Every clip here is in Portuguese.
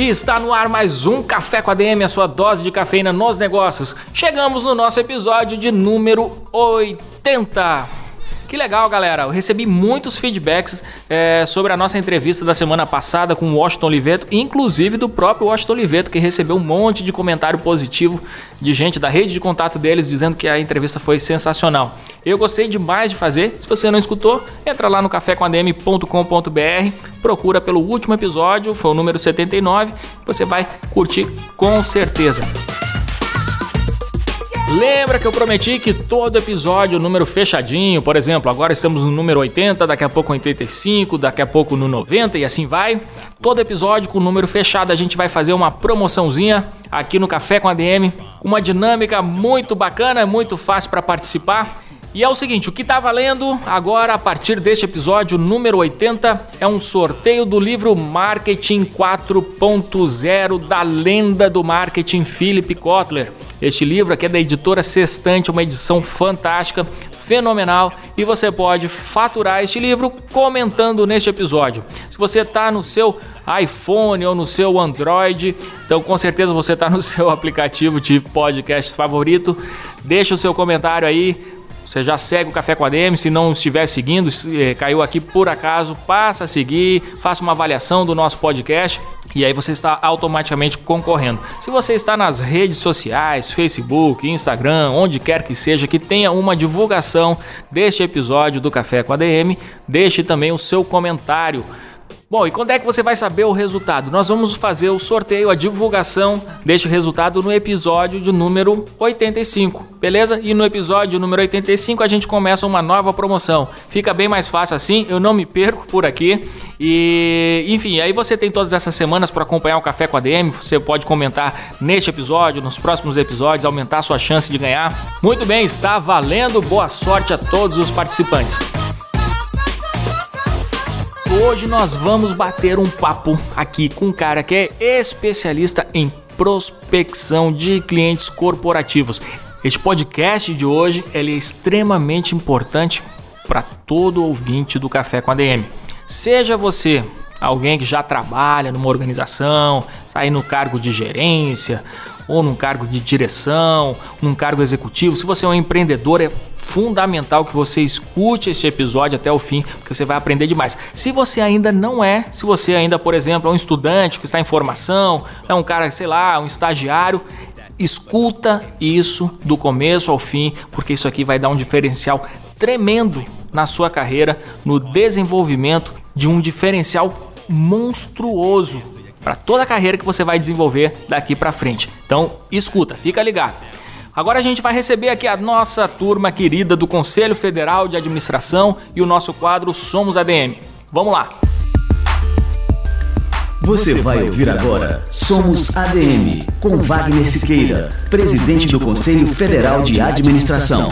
E está no ar mais um Café com a DM, a sua dose de cafeína nos negócios. Chegamos no nosso episódio de número 80. Que legal, galera. Eu recebi muitos feedbacks é, sobre a nossa entrevista da semana passada com o Washington Oliveto, inclusive do próprio Washington Oliveto, que recebeu um monte de comentário positivo de gente da rede de contato deles dizendo que a entrevista foi sensacional. Eu gostei demais de fazer. Se você não escutou, entra lá no cafécomadm.com.br, procura pelo último episódio, foi o número 79, você vai curtir com certeza. Lembra que eu prometi que todo episódio, número fechadinho, por exemplo, agora estamos no número 80, daqui a pouco 85, daqui a pouco no 90 e assim vai. Todo episódio com número fechado a gente vai fazer uma promoçãozinha aqui no Café com a DM, uma dinâmica muito bacana, muito fácil para participar. E é o seguinte, o que está valendo agora a partir deste episódio número 80 é um sorteio do livro Marketing 4.0 da lenda do marketing Philip Kotler. Este livro aqui é da editora Sextante, uma edição fantástica, fenomenal e você pode faturar este livro comentando neste episódio. Se você está no seu iPhone ou no seu Android, então com certeza você está no seu aplicativo de podcast favorito, deixa o seu comentário aí você já segue o Café com a DM, se não estiver seguindo, eh, caiu aqui por acaso, passa a seguir, faça uma avaliação do nosso podcast e aí você está automaticamente concorrendo. Se você está nas redes sociais, Facebook, Instagram, onde quer que seja, que tenha uma divulgação deste episódio do Café com a DM, deixe também o seu comentário Bom, e quando é que você vai saber o resultado? Nós vamos fazer o sorteio, a divulgação deste resultado no episódio de número 85, beleza? E no episódio número 85 a gente começa uma nova promoção. Fica bem mais fácil assim, eu não me perco por aqui. E, enfim, aí você tem todas essas semanas para acompanhar o Café com a DM. Você pode comentar neste episódio, nos próximos episódios, aumentar a sua chance de ganhar. Muito bem, está valendo. Boa sorte a todos os participantes. Hoje nós vamos bater um papo aqui com um cara que é especialista em prospecção de clientes corporativos. Este podcast de hoje é extremamente importante para todo ouvinte do Café com a DM. Seja você alguém que já trabalha numa organização, está no cargo de gerência, ou num cargo de direção, num cargo executivo, se você é um empreendedor, é fundamental que você escute este episódio até o fim, porque você vai aprender demais. Se você ainda não é, se você ainda, por exemplo, é um estudante que está em formação, é um cara, sei lá, um estagiário, escuta isso do começo ao fim, porque isso aqui vai dar um diferencial tremendo na sua carreira, no desenvolvimento de um diferencial monstruoso para toda a carreira que você vai desenvolver daqui para frente. Então, escuta, fica ligado. Agora a gente vai receber aqui a nossa turma querida do Conselho Federal de Administração e o nosso quadro Somos ADM. Vamos lá. Você vai ouvir agora Somos ADM com Wagner Siqueira, presidente do Conselho Federal de Administração.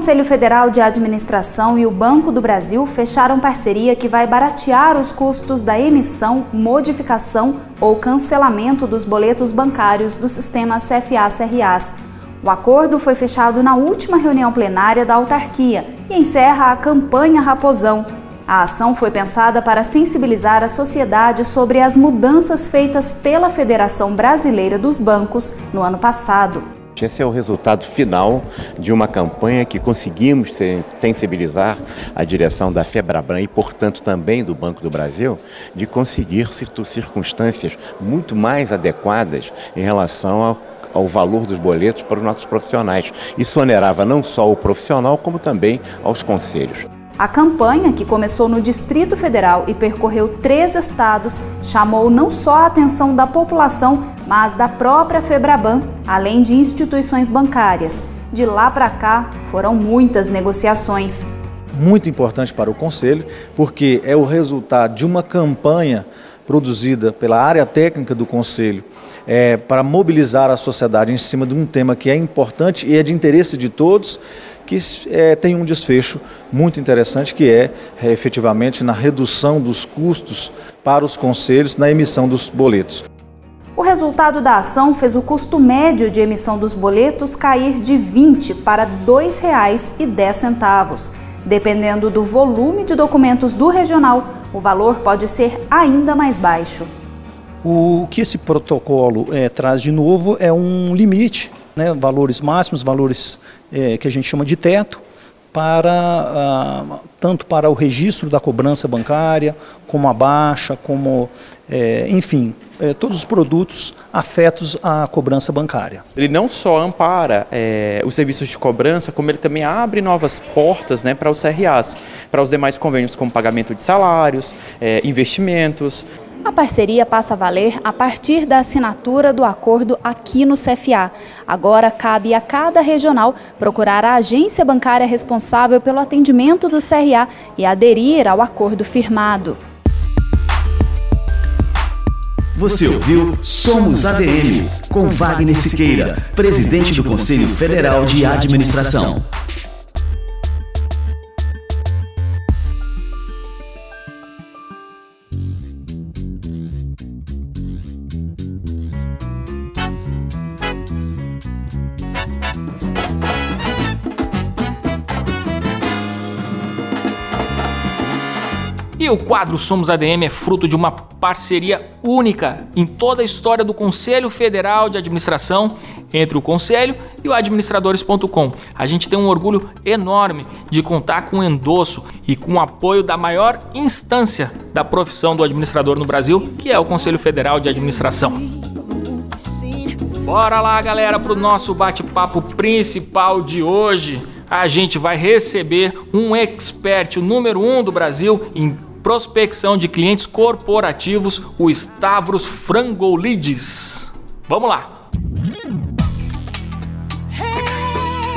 Conselho Federal de Administração e o Banco do Brasil fecharam parceria que vai baratear os custos da emissão, modificação ou cancelamento dos boletos bancários do sistema CFA-CRAs. O acordo foi fechado na última reunião plenária da autarquia e encerra a campanha Raposão. A ação foi pensada para sensibilizar a sociedade sobre as mudanças feitas pela Federação Brasileira dos Bancos no ano passado. Esse é o resultado final de uma campanha que conseguimos sensibilizar a direção da Febraban e, portanto, também do Banco do Brasil, de conseguir circunstâncias muito mais adequadas em relação ao ao valor dos boletos para os nossos profissionais. Isso onerava não só o profissional, como também aos conselhos. A campanha, que começou no Distrito Federal e percorreu três estados, chamou não só a atenção da população, mas da própria Febraban, além de instituições bancárias. De lá para cá, foram muitas negociações. Muito importante para o Conselho, porque é o resultado de uma campanha produzida pela área técnica do Conselho é, para mobilizar a sociedade em cima de um tema que é importante e é de interesse de todos, que é, tem um desfecho muito interessante, que é, é efetivamente na redução dos custos para os conselhos na emissão dos boletos. O resultado da ação fez o custo médio de emissão dos boletos cair de R$ 20 para R$ 2,10. Dependendo do volume de documentos do regional, o valor pode ser ainda mais baixo. O que esse protocolo é, traz de novo é um limite, né, valores máximos, valores é, que a gente chama de teto, para ah, tanto para o registro da cobrança bancária, como a baixa, como é, enfim, é, todos os produtos afetos à cobrança bancária. Ele não só ampara é, os serviços de cobrança, como ele também abre novas portas né, para os CRAs, para os demais convênios, como pagamento de salários, é, investimentos. A parceria passa a valer a partir da assinatura do acordo aqui no CFA. Agora cabe a cada regional procurar a agência bancária responsável pelo atendimento do CRA e aderir ao acordo firmado. Você ouviu Somos ADM, com Wagner Siqueira, presidente do Conselho Federal de Administração. O quadro Somos ADM é fruto de uma parceria única em toda a história do Conselho Federal de Administração entre o Conselho e o administradores.com. A gente tem um orgulho enorme de contar com o endosso e com o apoio da maior instância da profissão do administrador no Brasil, que é o Conselho Federal de Administração. Bora lá, galera, para o nosso bate-papo principal de hoje. A gente vai receber um expert, o número um do Brasil em prospecção de clientes corporativos, o Stavros Frangolides. Vamos lá!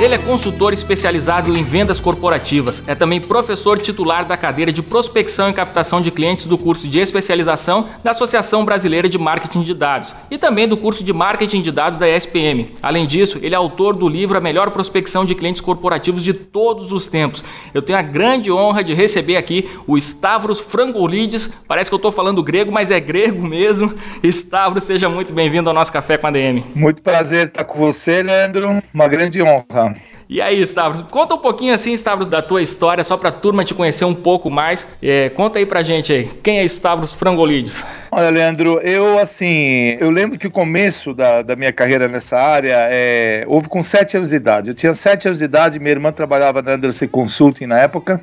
Ele é consultor especializado em vendas corporativas, é também professor titular da cadeira de prospecção e captação de clientes do curso de especialização da Associação Brasileira de Marketing de Dados e também do curso de Marketing de Dados da ESPM. Além disso, ele é autor do livro A Melhor Prospecção de Clientes Corporativos de Todos os Tempos. Eu tenho a grande honra de receber aqui o Stavros Frangolides. Parece que eu estou falando grego, mas é grego mesmo. Stavros, seja muito bem-vindo ao nosso Café com a DM. Muito prazer estar com você, Leandro. Uma grande honra. E aí, Stavros, conta um pouquinho assim, Stavros, da tua história, só pra turma te conhecer um pouco mais. É, conta aí pra gente aí, quem é Stavros Frangolides? Olha, Leandro, eu assim, eu lembro que o começo da, da minha carreira nessa área é, houve com sete anos de idade. Eu tinha sete anos de idade, minha irmã trabalhava na Anderson Consulting na época,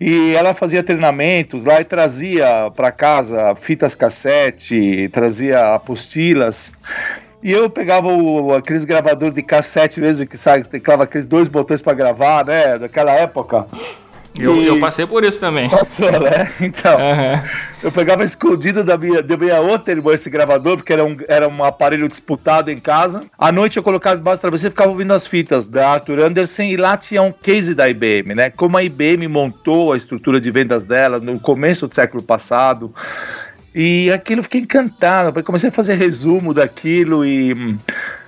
e ela fazia treinamentos lá e trazia para casa fitas cassete, trazia apostilas. E eu pegava o, aqueles gravadores de cassete mesmo, que sabe, teclava aqueles dois botões para gravar, né? Daquela época. Eu, e... eu passei por isso também. Passou, né? Então, uhum. eu pegava escondido da minha, da minha outra irmã esse gravador, porque era um, era um aparelho disputado em casa. À noite eu colocava debaixo da travesseira e ficava ouvindo as fitas da Arthur Anderson e lá tinha um case da IBM, né? Como a IBM montou a estrutura de vendas dela no começo do século passado. E aquilo eu fiquei encantado, comecei a fazer resumo daquilo e hum,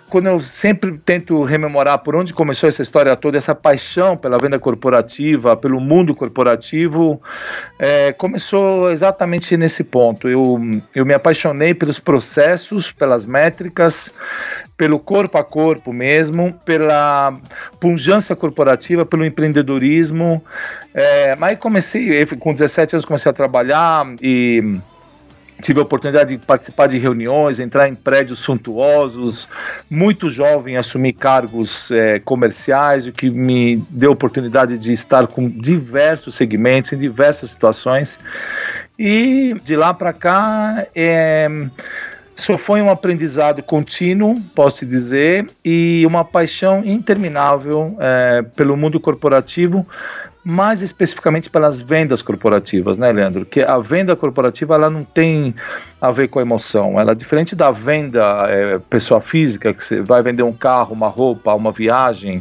quando eu sempre tento rememorar por onde começou essa história toda, essa paixão pela venda corporativa, pelo mundo corporativo, é, começou exatamente nesse ponto. Eu, eu me apaixonei pelos processos, pelas métricas, pelo corpo a corpo mesmo, pela punjância corporativa, pelo empreendedorismo. É, mas comecei, com 17 anos comecei a trabalhar e tive a oportunidade de participar de reuniões, entrar em prédios suntuosos, muito jovem, assumir cargos é, comerciais, o que me deu a oportunidade de estar com diversos segmentos, em diversas situações. E de lá para cá, é, só foi um aprendizado contínuo, posso dizer, e uma paixão interminável é, pelo mundo corporativo, mais especificamente pelas vendas corporativas, né, Leandro? Que a venda corporativa ela não tem a ver com a emoção. Ela é diferente da venda é, pessoa física, que você vai vender um carro, uma roupa, uma viagem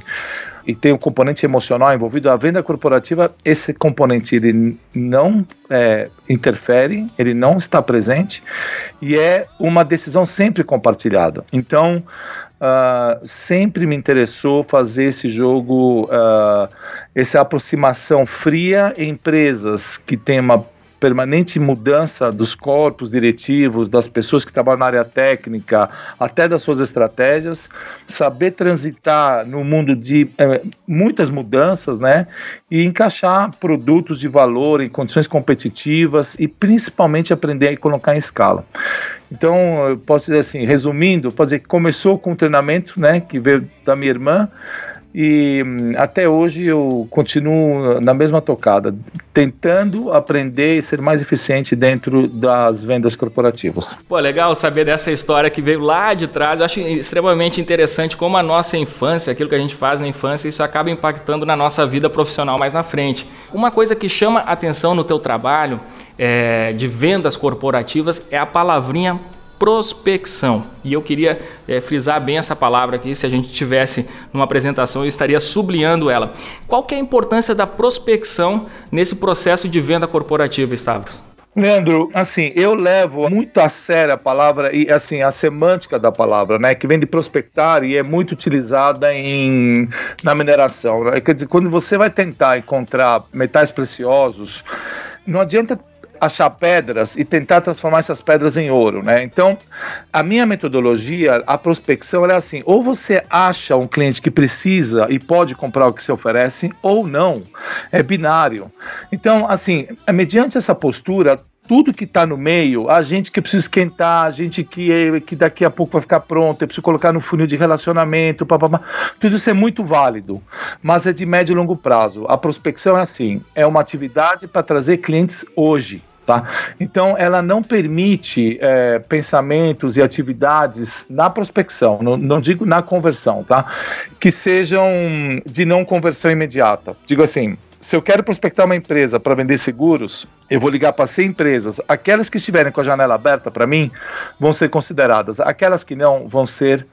e tem um componente emocional envolvido, a venda corporativa, esse componente ele não é, interfere, ele não está presente e é uma decisão sempre compartilhada. Então, uh, sempre me interessou fazer esse jogo, uh, essa aproximação fria em empresas que têm uma permanente mudança dos corpos diretivos, das pessoas que trabalham na área técnica, até das suas estratégias, saber transitar no mundo de é, muitas mudanças, né? E encaixar produtos de valor em condições competitivas e principalmente aprender a colocar em escala. Então, eu posso dizer assim, resumindo, posso dizer que começou com um treinamento, né, que veio da minha irmã, e hum, até hoje eu continuo na mesma tocada, tentando aprender e ser mais eficiente dentro das vendas corporativas. Pô, legal saber dessa história que veio lá de trás. Eu acho extremamente interessante como a nossa infância, aquilo que a gente faz na infância, isso acaba impactando na nossa vida profissional mais na frente. Uma coisa que chama atenção no teu trabalho é, de vendas corporativas é a palavrinha prospecção. E eu queria é, frisar bem essa palavra aqui, se a gente tivesse numa apresentação, eu estaria sublinhando ela. Qual que é a importância da prospecção nesse processo de venda corporativa, Stavros? Leandro, assim, eu levo muito a sério a palavra e assim a semântica da palavra, né, que vem de prospectar e é muito utilizada em na mineração. Né? Quer dizer, quando você vai tentar encontrar metais preciosos, não adianta achar pedras e tentar transformar essas pedras em ouro, né? Então, a minha metodologia, a prospecção é assim: ou você acha um cliente que precisa e pode comprar o que você oferece, ou não. É binário. Então, assim, mediante essa postura, tudo que está no meio, a gente que precisa esquentar, a gente que, que daqui a pouco vai ficar pronto, eu preciso colocar no funil de relacionamento, papapá, tudo isso é muito válido, mas é de médio e longo prazo. A prospecção é assim, é uma atividade para trazer clientes hoje. Tá? Então, ela não permite é, pensamentos e atividades na prospecção, não, não, digo na conversão, tá? que sejam de não conversão imediata. Digo assim, se eu quero prospectar uma empresa para vender seguros, eu vou ligar para 100 empresas. Aquelas que estiverem com a janela aberta para mim vão ser consideradas, aquelas que não vão ser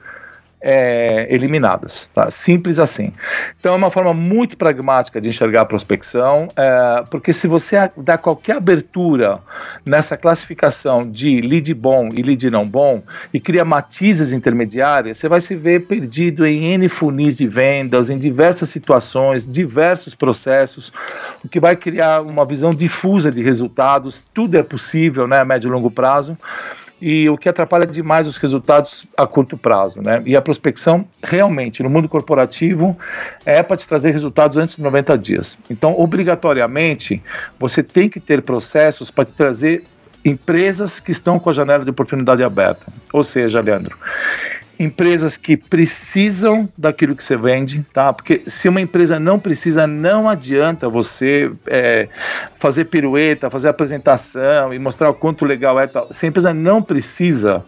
é, eliminadas. Tá? Simples assim. Então é uma forma muito pragmática de enxergar a prospecção, é, porque se você dá qualquer abertura nessa classificação de lead bom e lead não bom e cria matizes intermediárias, você vai se ver perdido em N funis de vendas, em diversas situações, diversos processos, o que vai criar uma visão difusa de resultados. Tudo é possível, né, a médio e longo prazo e o que atrapalha demais os resultados a curto prazo. Né? E a prospecção, realmente, no mundo corporativo, é para te trazer resultados antes de 90 dias. Então, obrigatoriamente, você tem que ter processos para te trazer empresas que estão com a janela de oportunidade aberta. Ou seja, Leandro, empresas que precisam daquilo que você vende, tá? Porque se uma empresa não precisa, não adianta você é, fazer pirueta, fazer apresentação e mostrar o quanto legal é. Tal. Se a empresa não precisa,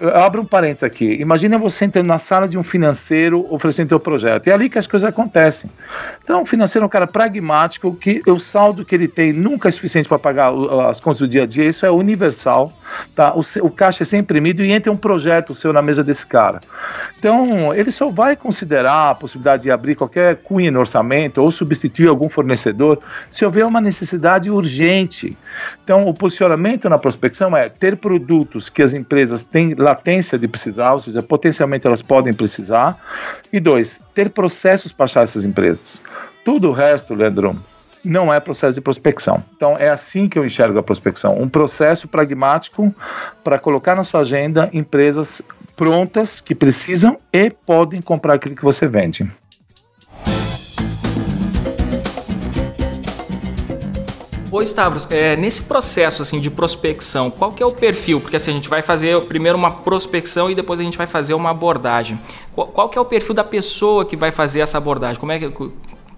eu abro um parênteses aqui. Imagina você entrando na sala de um financeiro oferecendo teu projeto. É ali que as coisas acontecem. Então, o financeiro é um cara pragmático que o saldo que ele tem nunca é suficiente para pagar as contas do dia a dia. Isso é universal. Tá? O, o caixa é sempre imprimido e entra um projeto seu na mesa desse cara. Então, ele só vai considerar a possibilidade de abrir qualquer cunha no orçamento ou substituir algum fornecedor se houver uma necessidade urgente. Então, o posicionamento na prospecção é ter produtos que as empresas têm latência de precisar, ou seja, potencialmente elas podem precisar. E dois, ter processos para achar essas empresas. Tudo o resto, Leandro, não é processo de prospecção. Então é assim que eu enxergo a prospecção, um processo pragmático para colocar na sua agenda empresas prontas que precisam e podem comprar aquilo que você vende. Ô Stavros, é, nesse processo assim de prospecção, qual que é o perfil? Porque assim, a gente vai fazer primeiro uma prospecção e depois a gente vai fazer uma abordagem. Qual, qual que é o perfil da pessoa que vai fazer essa abordagem? Como é que,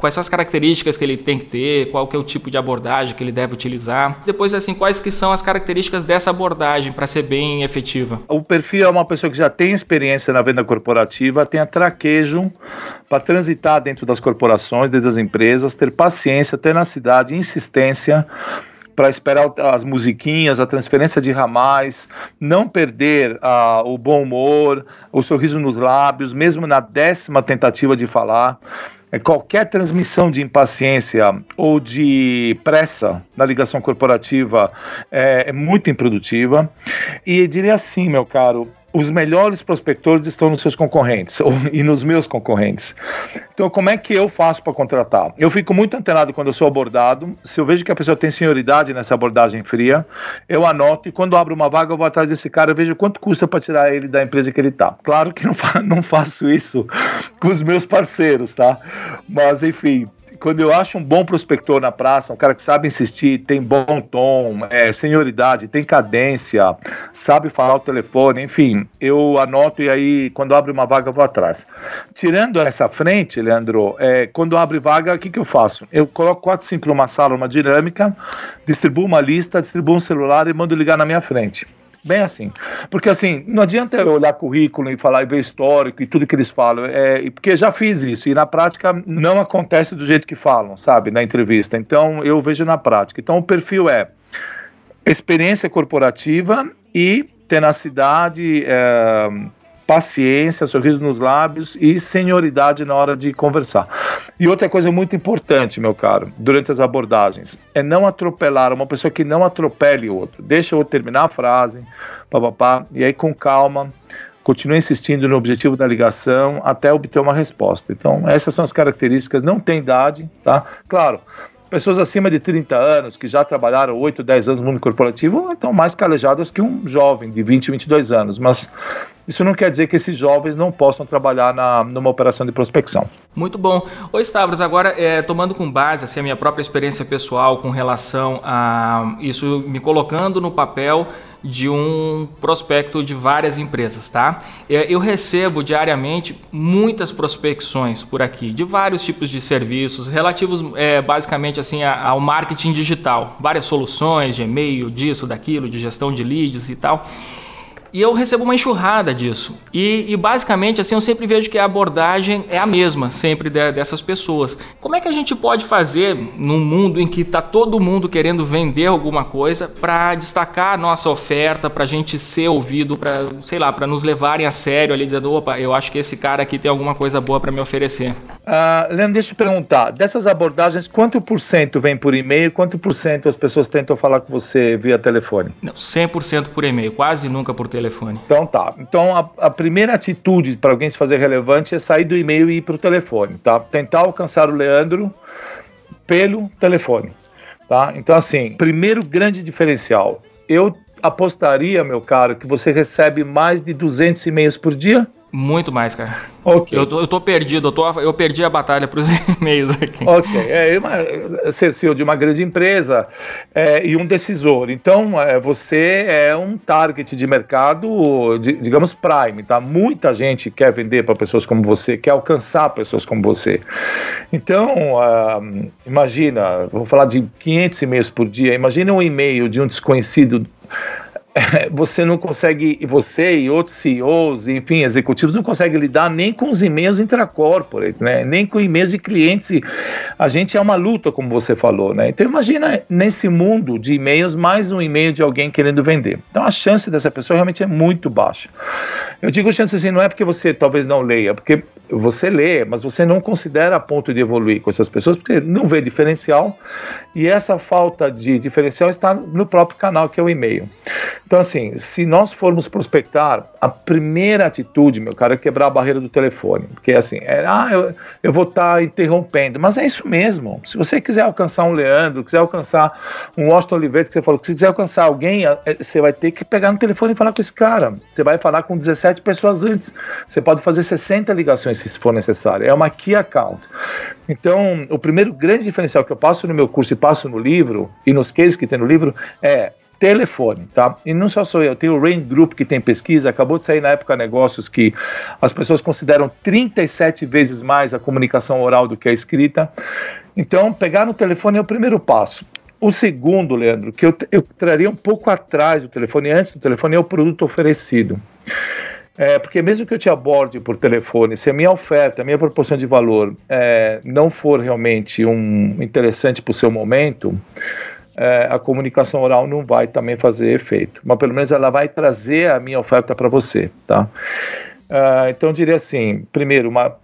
quais são as características que ele tem que ter, qual que é o tipo de abordagem que ele deve utilizar. Depois, assim, quais que são as características dessa abordagem para ser bem efetiva? O perfil é uma pessoa que já tem experiência na venda corporativa, tenha traquejo para transitar dentro das corporações, dentro das empresas, ter paciência, tenacidade, insistência para esperar as musiquinhas, a transferência de ramais, não perder uh, o bom humor, o sorriso nos lábios, mesmo na décima tentativa de falar. É, qualquer transmissão de impaciência ou de pressa na ligação corporativa é, é muito improdutiva. E diria assim, meu caro, os melhores prospectores estão nos seus concorrentes ou, e nos meus concorrentes. Então, como é que eu faço para contratar? Eu fico muito antenado quando eu sou abordado. Se eu vejo que a pessoa tem senioridade nessa abordagem fria, eu anoto e quando abro uma vaga, eu vou atrás desse cara, eu vejo quanto custa para tirar ele da empresa que ele está. Claro que não, fa não faço isso com os meus parceiros, tá? Mas, enfim, quando eu acho um bom prospector na praça, um cara que sabe insistir, tem bom tom, é, senioridade, tem cadência, sabe falar o telefone, enfim, eu anoto e aí quando abre uma vaga eu vou atrás. Tirando essa frente, Leandro, é, quando abre vaga, o que, que eu faço? Eu coloco quatro, cinco numa sala, uma dinâmica, distribuo uma lista, distribuo um celular e mando ligar na minha frente. Bem assim. Porque assim, não adianta eu olhar currículo e falar e ver histórico e tudo que eles falam. É, porque já fiz isso. E na prática não acontece do jeito que falam, sabe? Na entrevista. Então eu vejo na prática. Então o perfil é experiência corporativa e tenacidade. É, paciência, sorriso nos lábios e senioridade na hora de conversar. E outra coisa muito importante, meu caro, durante as abordagens, é não atropelar uma pessoa que não atropele o outro. Deixa eu terminar a frase, papapá, e aí com calma, continue insistindo no objetivo da ligação até obter uma resposta. Então, essas são as características, não tem idade, tá? Claro, pessoas acima de 30 anos, que já trabalharam 8, 10 anos no mundo corporativo, estão mais calejadas que um jovem de 20, 22 anos. Mas isso não quer dizer que esses jovens não possam trabalhar na, numa operação de prospecção. Muito bom. Ô Stavros, agora é, tomando com base assim, a minha própria experiência pessoal com relação a isso, me colocando no papel de um prospecto de várias empresas, tá? É, eu recebo diariamente muitas prospecções por aqui, de vários tipos de serviços, relativos é, basicamente assim ao marketing digital, várias soluções de e-mail, disso, daquilo, de gestão de leads e tal. E eu recebo uma enxurrada disso. E, e, basicamente, assim, eu sempre vejo que a abordagem é a mesma, sempre de, dessas pessoas. Como é que a gente pode fazer num mundo em que está todo mundo querendo vender alguma coisa para destacar a nossa oferta, para a gente ser ouvido, para, sei lá, para nos levarem a sério ali, dizendo, opa, eu acho que esse cara aqui tem alguma coisa boa para me oferecer? Uh, Leandro, deixa eu perguntar, dessas abordagens, quanto por cento vem por e-mail, quanto por cento as pessoas tentam falar com você via telefone? Não, 100% por e-mail, quase nunca por telefone. Então tá. Então a, a primeira atitude para alguém se fazer relevante é sair do e-mail e ir para o telefone, tá? Tentar alcançar o Leandro pelo telefone, tá? Então assim, primeiro grande diferencial. Eu apostaria, meu caro, que você recebe mais de 200 e-mails por dia? Muito mais, cara. Ok. Eu tô, eu tô perdido, eu, tô, eu perdi a batalha para os e-mails aqui. Ok. É, uma, ser CEO de uma grande empresa é, e um decisor. Então, é, você é um target de mercado, de, digamos, prime, tá? Muita gente quer vender para pessoas como você, quer alcançar pessoas como você. Então, uh, imagina, vou falar de 500 e-mails por dia, imagina um e-mail de um desconhecido você não consegue, você e outros CEOs, enfim, executivos, não conseguem lidar nem com os e-mails intracorporate, né? nem com e-mails de clientes. A gente é uma luta, como você falou. Né? Então, imagina nesse mundo de e-mails, mais um e-mail de alguém querendo vender. Então, a chance dessa pessoa realmente é muito baixa. Eu digo chance assim, não é porque você talvez não leia, porque você lê, mas você não considera a ponto de evoluir com essas pessoas, porque não vê diferencial, e essa falta de diferencial está no próprio canal, que é o e-mail. Então, assim, se nós formos prospectar, a primeira atitude, meu cara, é quebrar a barreira do telefone. Porque, assim, é, ah, eu, eu vou estar tá interrompendo. Mas é isso mesmo. Se você quiser alcançar um Leandro, quiser alcançar um Washington Oliveira, que você falou, se quiser alcançar alguém, é, você vai ter que pegar no telefone e falar com esse cara. Você vai falar com 17 pessoas antes. Você pode fazer 60 ligações se for necessário. É uma key account. Então, o primeiro grande diferencial que eu passo no meu curso e passo no livro, e nos cases que tem no livro, é telefone, tá? E não só sou eu, tem o Rain Group que tem pesquisa, acabou de sair na época negócios que as pessoas consideram 37 vezes mais a comunicação oral do que a escrita. Então, pegar no telefone é o primeiro passo. O segundo, Leandro, que eu, eu traria um pouco atrás do telefone, antes do telefone, é o produto oferecido. É, porque mesmo que eu te aborde por telefone, se a minha oferta, a minha proporção de valor é, não for realmente um interessante para o seu momento, é, a comunicação oral não vai também fazer efeito. Mas pelo menos ela vai trazer a minha oferta para você, tá? Uh, então eu diria assim, primeiro, uma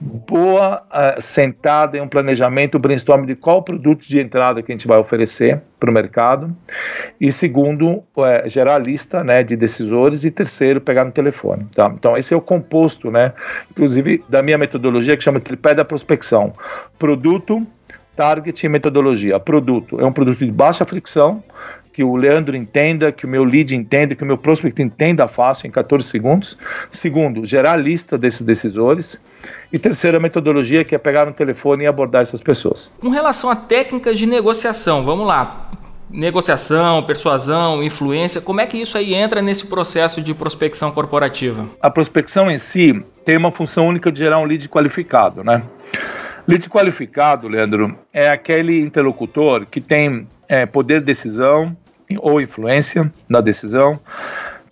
boa uh, sentada em um planejamento, brainstorm de qual produto de entrada que a gente vai oferecer para o mercado. E segundo, uh, gerar a lista né, de decisores. E terceiro, pegar no telefone. Tá? Então, esse é o composto, né, inclusive, da minha metodologia que chama tripé da prospecção. Produto, target e metodologia. Produto é um produto de baixa fricção, que o Leandro entenda, que o meu lead entenda, que o meu prospect entenda fácil em 14 segundos. Segundo, gerar a lista desses decisores. E terceiro, a metodologia, que é pegar no telefone e abordar essas pessoas. Com relação a técnicas de negociação, vamos lá. Negociação, persuasão, influência, como é que isso aí entra nesse processo de prospecção corporativa? A prospecção em si tem uma função única de gerar um lead qualificado, né? Lead qualificado, Leandro, é aquele interlocutor que tem é, poder de decisão, ou influência na decisão,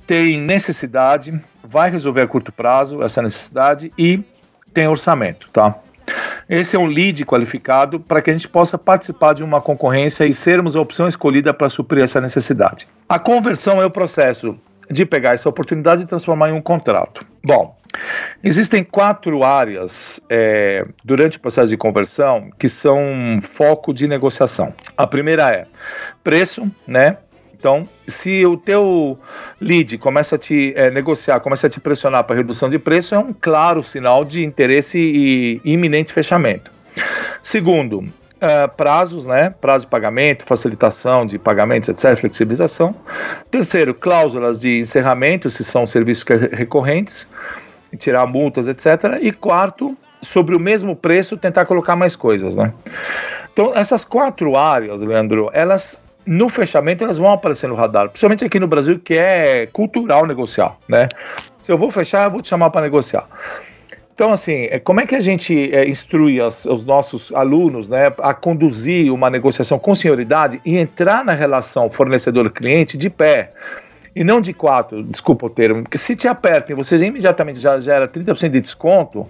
tem necessidade, vai resolver a curto prazo essa necessidade e tem orçamento, tá? Esse é um lead qualificado para que a gente possa participar de uma concorrência e sermos a opção escolhida para suprir essa necessidade. A conversão é o processo de pegar essa oportunidade e transformar em um contrato. Bom, existem quatro áreas é, durante o processo de conversão que são foco de negociação. A primeira é preço, né? Então, se o teu lead começa a te é, negociar, começa a te pressionar para redução de preço, é um claro sinal de interesse e iminente fechamento. Segundo, uh, prazos, né? Prazo de pagamento, facilitação de pagamentos, etc., flexibilização. Terceiro, cláusulas de encerramento, se são serviços recorrentes, tirar multas, etc. E quarto, sobre o mesmo preço, tentar colocar mais coisas, né? Então, essas quatro áreas, Leandro, elas no fechamento elas vão aparecer no radar, principalmente aqui no Brasil, que é cultural negociar, né? Se eu vou fechar, eu vou te chamar para negociar. Então, assim, é, como é que a gente é, instrui as, os nossos alunos né, a conduzir uma negociação com senioridade e entrar na relação fornecedor-cliente de pé? E não de quatro, desculpa o termo, porque se te apertam e você imediatamente já gera 30% de desconto,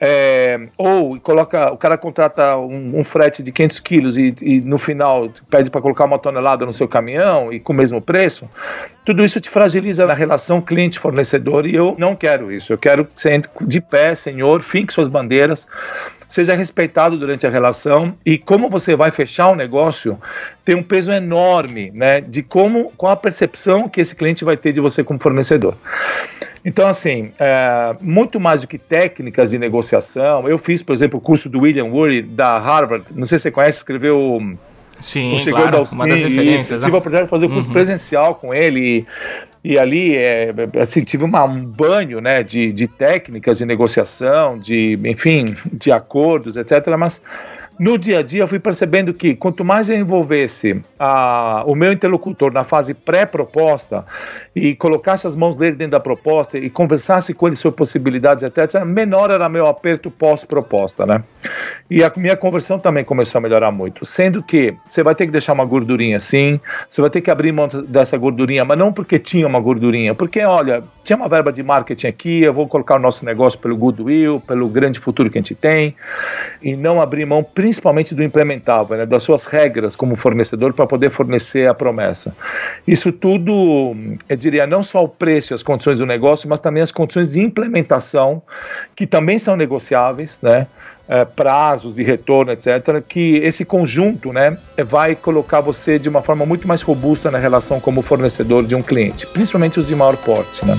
é, ou coloca, o cara contrata um, um frete de 500 quilos e, e no final pede para colocar uma tonelada no seu caminhão e com o mesmo preço, tudo isso te fragiliza na relação cliente-fornecedor e eu não quero isso. Eu quero que você entre de pé, senhor, fique suas bandeiras, seja respeitado durante a relação e como você vai fechar um negócio tem um peso enorme, né, de como, qual a percepção que esse cliente vai ter de você como fornecedor. Então, assim, é, muito mais do que técnicas de negociação, eu fiz, por exemplo, o curso do William Ury da Harvard, não sei se você conhece, escreveu Sim, claro, uma das referências. Tive a oportunidade de fazer o curso uhum. presencial com ele e, e ali, é, assim, tive uma, um banho, né, de, de técnicas de negociação, de, enfim, de acordos, etc., mas no dia a dia eu fui percebendo que quanto mais eu envolvesse a, o meu interlocutor na fase pré-proposta e colocasse as mãos dele dentro da proposta e conversasse com ele sobre possibilidades, etc., menor era meu aperto pós-proposta, né? E a minha conversão também começou a melhorar muito, sendo que você vai ter que deixar uma gordurinha sim, você vai ter que abrir mão dessa gordurinha, mas não porque tinha uma gordurinha, porque olha, tinha uma verba de marketing aqui, eu vou colocar o nosso negócio pelo goodwill, pelo grande futuro que a gente tem, e não abrir mão principalmente do implementável, né, das suas regras como fornecedor para poder fornecer a promessa. Isso tudo, eu diria, não só o preço e as condições do negócio, mas também as condições de implementação, que também são negociáveis, né? É, prazos de retorno, etc., que esse conjunto né, vai colocar você de uma forma muito mais robusta na relação como fornecedor de um cliente, principalmente os de maior porte. Né?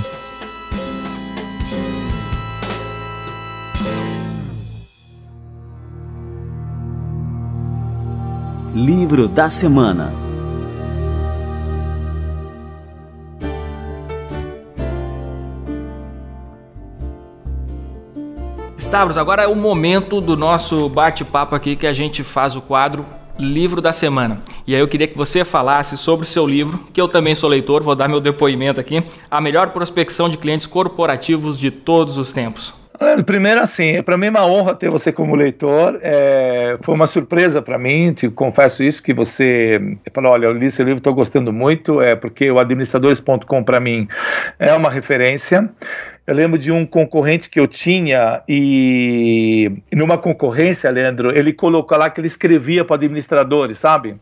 Livro da Semana Stavros, agora é o momento do nosso bate-papo aqui que a gente faz o quadro Livro da Semana. E aí eu queria que você falasse sobre o seu livro, que eu também sou leitor, vou dar meu depoimento aqui, A Melhor Prospecção de Clientes Corporativos de Todos os Tempos. Primeiro, assim, para mim é uma honra ter você como leitor. É, foi uma surpresa para mim, te confesso isso, que você falou: olha, eu li esse livro, estou gostando muito, é porque o administradores.com para mim é uma referência. Eu lembro de um concorrente que eu tinha e numa concorrência, Leandro, ele colocou lá que ele escrevia para administradores, sabe?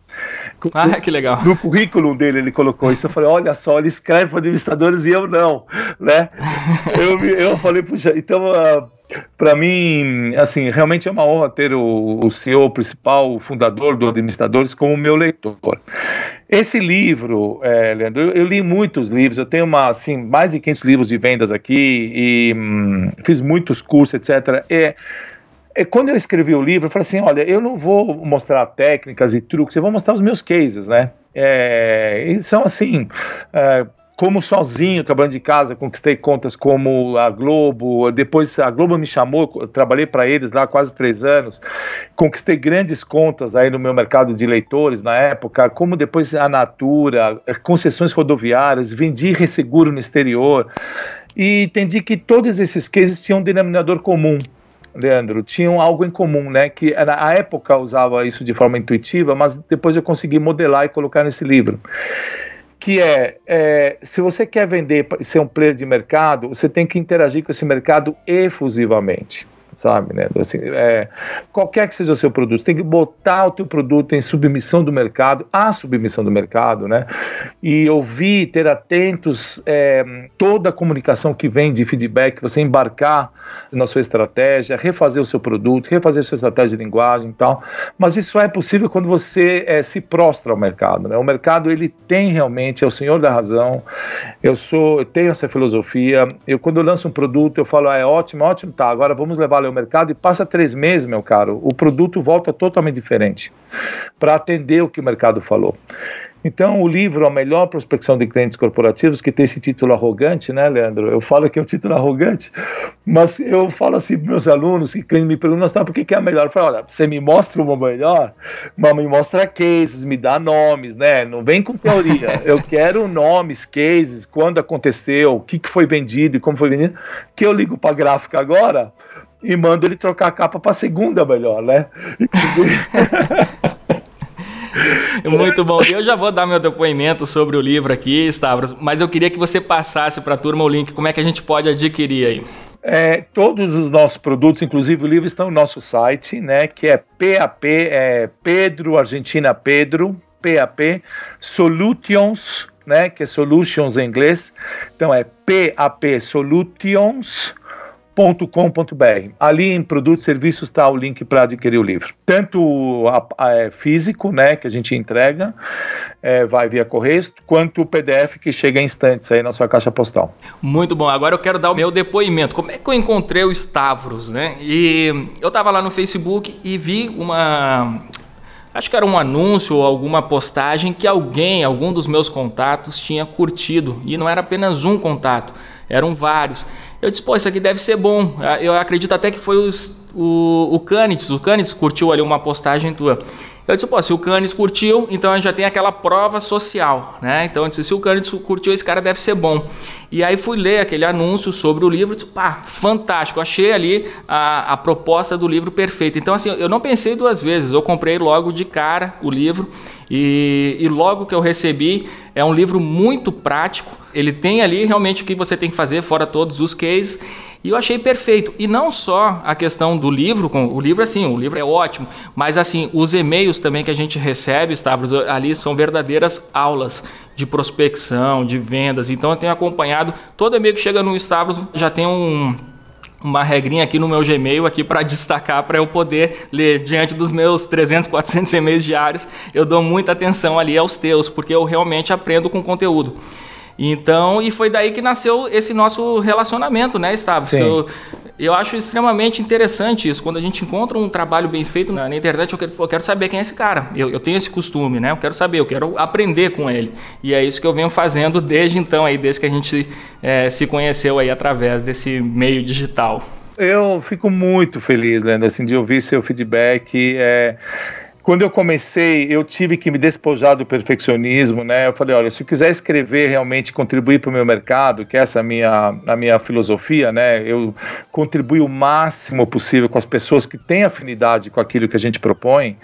Ah, que legal. No currículo dele ele colocou isso. Eu falei, olha só, ele escreve para administradores e eu não, né? eu, eu falei, puxa, então uh, para mim, assim, realmente é uma honra ter o, o CEO principal, o fundador do Administradores, como meu leitor. Esse livro, é, Leandro, eu, eu, li muitos livros, eu tenho uma, assim, mais de 500 livros de vendas aqui e hum, fiz muitos cursos, etc. É, é, quando eu escrevi o livro, eu falei assim, olha, eu não vou mostrar técnicas e truques, eu vou mostrar os meus cases, né? É, e são assim, é, como sozinho, trabalhando de casa, conquistei contas como a Globo, depois a Globo me chamou, trabalhei para eles lá quase três anos, conquistei grandes contas aí no meu mercado de leitores na época, como depois a Natura, concessões rodoviárias, vendi resseguro no exterior, e entendi que todos esses cases tinham um denominador comum, Leandro, tinham algo em comum, né? Que na época usava isso de forma intuitiva, mas depois eu consegui modelar e colocar nesse livro que é, é, se você quer vender ser um player de mercado, você tem que interagir com esse mercado efusivamente sabe, né? Assim, é, qualquer que seja o seu produto, você tem que botar o teu produto em submissão do mercado, à submissão do mercado, né? E ouvir, ter atentos é, toda a comunicação que vem de feedback, você embarcar na sua estratégia, refazer o seu produto, refazer a sua estratégia de linguagem e tal. Mas isso é possível quando você é, se prostra ao mercado, né? O mercado ele tem realmente é o senhor da razão. Eu sou, eu tenho essa filosofia. Eu quando eu lanço um produto eu falo ah, é ótimo, ótimo, tá. Agora vamos levar ao mercado e passa três meses, meu caro, o produto volta totalmente diferente para atender o que o mercado falou. Então, o livro A Melhor Prospecção de Clientes Corporativos, que tem esse título arrogante, né, Leandro? Eu falo que é um título arrogante, mas eu falo assim para meus alunos que me perguntam, tá, por que, que é a melhor? Eu falo, olha, você me mostra uma melhor, mas me mostra cases, me dá nomes, né? Não vem com teoria. Eu quero nomes, cases, quando aconteceu, o que, que foi vendido e como foi vendido, que eu ligo para a gráfica agora e mando ele trocar a capa para segunda melhor, né? Muito bom. Eu já vou dar meu depoimento sobre o livro aqui, Stavros, mas eu queria que você passasse para a turma o link, como é que a gente pode adquirir aí? É, todos os nossos produtos, inclusive o livro, estão no nosso site, né? Que é PAP, é Pedro Argentina Pedro, PAP Solutions, né? Que é Solutions em inglês. Então é PAP Solutions com.br. Ali em produtos e serviços está o link para adquirir o livro. Tanto a, a, é físico, né, que a gente entrega, é, vai via correio, quanto o PDF que chega em instantes aí na sua caixa postal. Muito bom. Agora eu quero dar o meu depoimento. Como é que eu encontrei o Stavros, né? E eu estava lá no Facebook e vi uma acho que era um anúncio ou alguma postagem que alguém, algum dos meus contatos tinha curtido e não era apenas um contato, eram vários. Eu disse, pô, isso aqui deve ser bom. Ah, eu acredito até que foi os, o, o Canitz. O Canitz curtiu ali uma postagem tua. Eu disse, pô, se o Canitz curtiu, então a gente já tem aquela prova social, né? Então eu disse, se o Canitz curtiu, esse cara deve ser bom. E aí fui ler aquele anúncio sobre o livro, disse, pá, fantástico. Achei ali a, a proposta do livro perfeita. Então assim, eu não pensei duas vezes. Eu comprei logo de cara o livro e, e logo que eu recebi, é um livro muito prático. Ele tem ali realmente o que você tem que fazer, fora todos os cases. E eu achei perfeito. E não só a questão do livro, com o livro assim, o livro é ótimo, mas assim, os e-mails também que a gente recebe, Stavros, ali são verdadeiras aulas de prospecção, de vendas. Então eu tenho acompanhado, todo e-mail que chega no Stavros já tem um uma regrinha aqui no meu Gmail aqui para destacar para eu poder ler diante dos meus 300, 400 e-mails diários. Eu dou muita atenção ali aos teus, porque eu realmente aprendo com conteúdo. Então, e foi daí que nasceu esse nosso relacionamento, né, Stavros? Eu, eu acho extremamente interessante isso. Quando a gente encontra um trabalho bem feito na, na internet, eu quero, eu quero, saber quem é esse cara. Eu, eu, tenho esse costume, né? Eu quero saber, eu quero aprender com ele. E é isso que eu venho fazendo desde então, aí, desde que a gente é, se conheceu aí através desse meio digital. Eu fico muito feliz, Leandro, assim, de ouvir seu feedback. É quando eu comecei, eu tive que me despojar do perfeccionismo, né? Eu falei, olha, se eu quiser escrever realmente, contribuir para o meu mercado, que essa é a minha, a minha filosofia, né? Eu contribuo o máximo possível com as pessoas que têm afinidade com aquilo que a gente propõe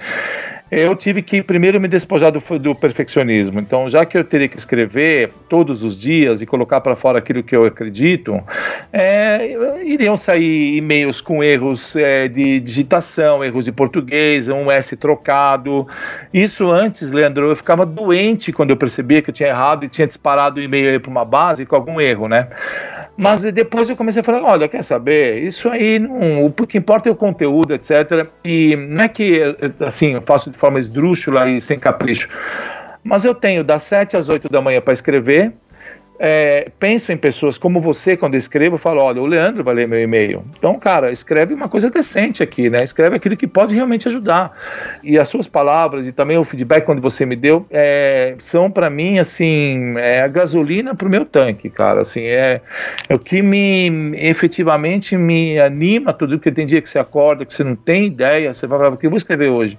eu tive que primeiro me despojar do, do, perfeccionismo. Então, já que eu teria que escrever todos os dias e colocar para fora aquilo que eu acredito, é, iriam sair e-mails com erros é, de digitação, erros de português, um S trocado. Isso antes, Leandro, eu ficava doente quando eu percebia que eu tinha errado e tinha disparado o e-mail para uma base com algum erro, né? Mas depois eu comecei a falar, olha, quer saber? Isso aí, não, o que importa é o conteúdo, etc. E não é que, assim, eu faço de forma esdrúxula e sem capricho. Mas eu tenho das 7 às 8 da manhã para escrever, é, penso em pessoas como você quando eu escrevo, eu falo, olha, o Leandro vai ler meu e-mail. Então, cara, escreve uma coisa decente aqui, né? Escreve aquilo que pode realmente ajudar. E as suas palavras e também o feedback quando você me deu é, são para mim assim é a gasolina pro meu tanque, cara. Assim é, é o que me efetivamente me anima tudo que tem dia que você acorda que você não tem ideia, você vai o que eu vou escrever hoje.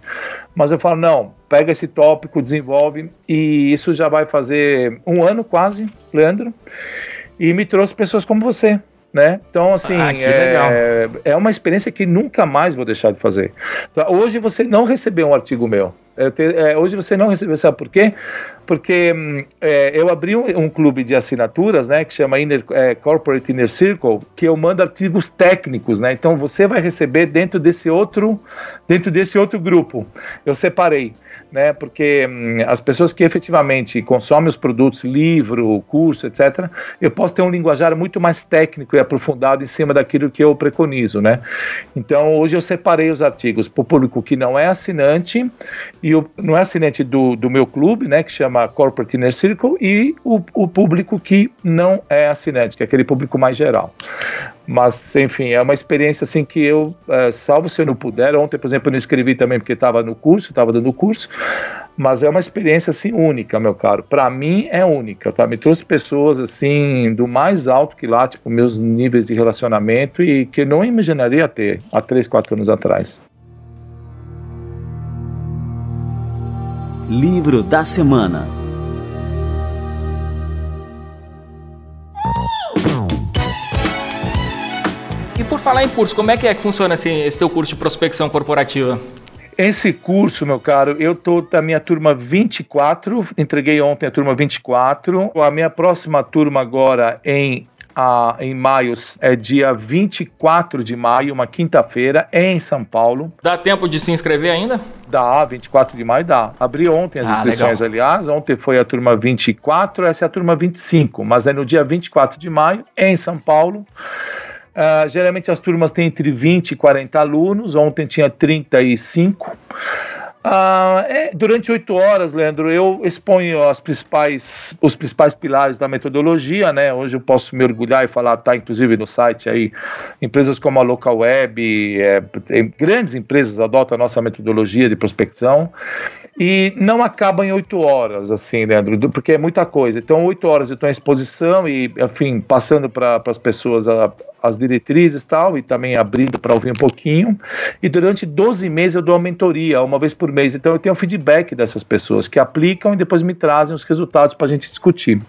Mas eu falo não, pega esse tópico, desenvolve, e isso já vai fazer um ano quase, Leandro, e me trouxe pessoas como você, né? Então, assim, ah, é, é, uma experiência que nunca mais vou deixar de fazer. Então, hoje você não recebeu um artigo meu. Te, é, hoje você não recebeu, sabe por quê? Porque hum, é, eu abri um, um, clube de assinaturas, né, que chama Inner, é, Corporate Inner Circle, que eu mando artigos técnicos, né? Então você vai receber dentro desse outro, dentro desse outro grupo. Eu separei né? Porque hum, as pessoas que efetivamente consomem os produtos, livro, curso, etc., eu posso ter um linguajar muito mais técnico e aprofundado em cima daquilo que eu preconizo, né? Então, hoje eu separei os artigos para o público que não é assinante e o, não é assinante do, do meu clube, né? Que chama Corporate Inner Circle e o, o público que não é assinante, que é aquele público mais geral. Mas, enfim, é uma experiência assim que eu, é, salvo se eu não puder, ontem, por exemplo, eu não escrevi também porque estava no curso, estava dando curso, mas é uma experiência assim única, meu caro. Para mim é única, tá? Me trouxe pessoas assim do mais alto que lá, tipo meus níveis de relacionamento e que eu não imaginaria ter há 3, 4 anos atrás. Livro da semana. por falar em curso, como é que é que funciona esse, esse teu curso de prospecção corporativa? Esse curso, meu caro, eu tô da minha turma 24, entreguei ontem a turma 24. A minha próxima turma agora em a, em maio, é dia 24 de maio, uma quinta-feira, em São Paulo. Dá tempo de se inscrever ainda? Dá, 24 de maio dá. Abri ontem as ah, inscrições, legal. aliás. Ontem foi a turma 24, essa é a turma 25, mas é no dia 24 de maio, em São Paulo. Uh, geralmente as turmas têm entre 20 e 40 alunos, ontem tinha 35. Uh, é, durante oito horas, Leandro, eu exponho as principais, os principais pilares da metodologia, né? Hoje eu posso me orgulhar e falar, tá inclusive no site aí, empresas como a Local Web, é, grandes empresas adotam a nossa metodologia de prospecção e não acaba em oito horas, assim, Leandro, porque é muita coisa. Então, oito horas eu estou em exposição e, enfim, passando para as pessoas a, as diretrizes e tal, e também abrindo para ouvir um pouquinho. E durante 12 meses eu dou uma mentoria, uma vez por mês. Então eu tenho feedback dessas pessoas que aplicam e depois me trazem os resultados para a gente discutir.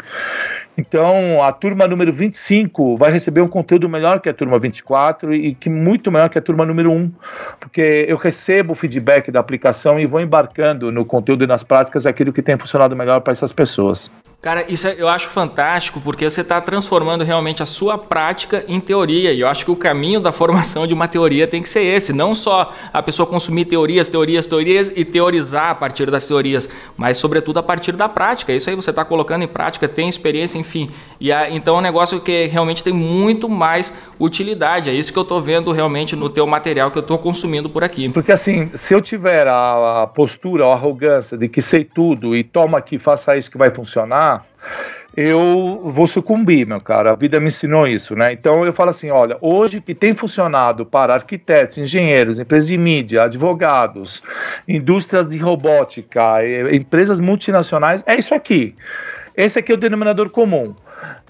Então, a turma número 25 vai receber um conteúdo melhor que a turma 24 e que muito melhor que a turma número 1, porque eu recebo o feedback da aplicação e vou embarcando no conteúdo e nas práticas aquilo que tem funcionado melhor para essas pessoas. Cara, isso é, eu acho fantástico porque você está transformando realmente a sua prática em teoria. E eu acho que o caminho da formação de uma teoria tem que ser esse. Não só a pessoa consumir teorias, teorias, teorias e teorizar a partir das teorias, mas sobretudo a partir da prática. Isso aí você está colocando em prática, tem experiência, enfim. E a, então é um negócio que realmente tem muito mais utilidade. É isso que eu estou vendo realmente no teu material que eu estou consumindo por aqui. Porque assim, se eu tiver a postura, a arrogância de que sei tudo e toma aqui, faça isso que vai funcionar eu vou sucumbir, meu cara. A vida me ensinou isso, né? Então eu falo assim: olha, hoje que tem funcionado para arquitetos, engenheiros, empresas de mídia, advogados, indústrias de robótica, empresas multinacionais, é isso aqui. Esse aqui é o denominador comum.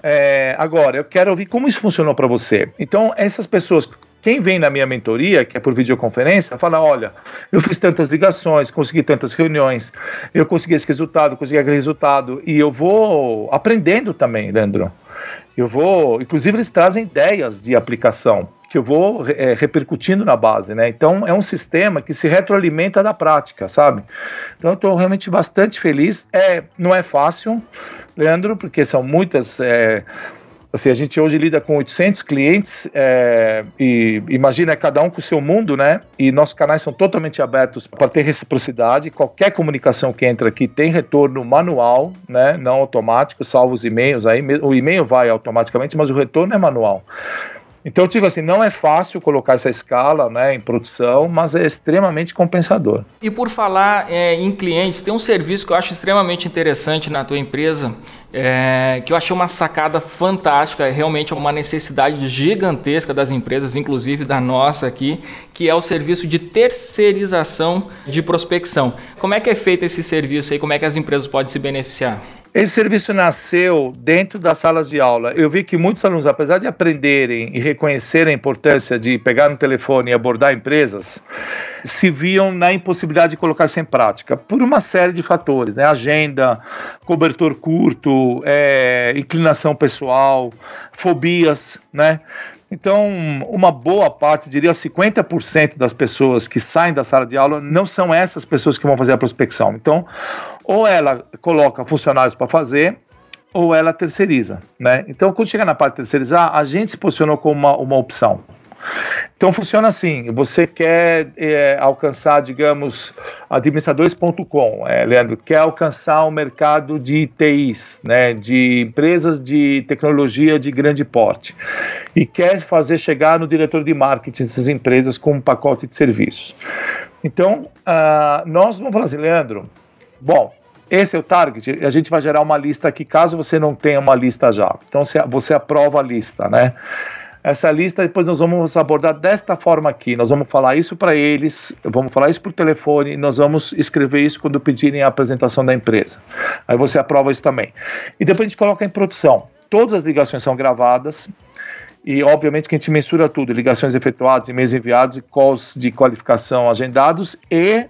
É, agora, eu quero ouvir como isso funcionou para você. Então, essas pessoas quem vem na minha mentoria, que é por videoconferência, fala: olha, eu fiz tantas ligações, consegui tantas reuniões, eu consegui esse resultado, consegui aquele resultado, e eu vou aprendendo também, Leandro. Eu vou, inclusive eles trazem ideias de aplicação que eu vou é, repercutindo na base, né? Então é um sistema que se retroalimenta da prática, sabe? Então eu estou realmente bastante feliz. É, não é fácil, Leandro, porque são muitas é, Assim, a gente hoje lida com 800 clientes é, e imagina cada um com o seu mundo, né? E nossos canais são totalmente abertos para ter reciprocidade. Qualquer comunicação que entra aqui tem retorno manual, né? Não automático, salvo os e-mails aí. O e-mail vai automaticamente, mas o retorno é manual. Então, tipo assim, não é fácil colocar essa escala né, em produção, mas é extremamente compensador. E por falar é, em clientes, tem um serviço que eu acho extremamente interessante na tua empresa, é, que eu achei uma sacada fantástica, é realmente uma necessidade gigantesca das empresas, inclusive da nossa aqui, que é o serviço de terceirização de prospecção. Como é que é feito esse serviço aí? Como é que as empresas podem se beneficiar? Esse serviço nasceu dentro das salas de aula. Eu vi que muitos alunos, apesar de aprenderem e reconhecerem a importância de pegar um telefone e abordar empresas, se viam na impossibilidade de colocar isso em prática por uma série de fatores, né? Agenda, cobertor curto, é, inclinação pessoal, fobias, né? Então, uma boa parte, diria 50% das pessoas que saem da sala de aula não são essas pessoas que vão fazer a prospecção. Então, ou ela coloca funcionários para fazer, ou ela terceiriza, né? Então, quando chega na parte de terceirizar, a gente se posicionou como uma, uma opção. Então funciona assim: você quer é, alcançar, digamos, administradores.com, é, Leandro, quer alcançar o mercado de TIs, né, de empresas de tecnologia de grande porte, e quer fazer chegar no diretor de marketing dessas empresas com um pacote de serviços. Então, uh, nós vamos falar assim, Leandro, bom, esse é o target, a gente vai gerar uma lista aqui, caso você não tenha uma lista já. Então, você, aprova a lista, né? essa lista, depois nós vamos abordar desta forma aqui. Nós vamos falar isso para eles, vamos falar isso por telefone, nós vamos escrever isso quando pedirem a apresentação da empresa. Aí você aprova isso também. E depois a gente coloca em produção. Todas as ligações são gravadas. E obviamente que a gente mensura tudo: ligações efetuadas, e-mails enviados, calls de qualificação agendados e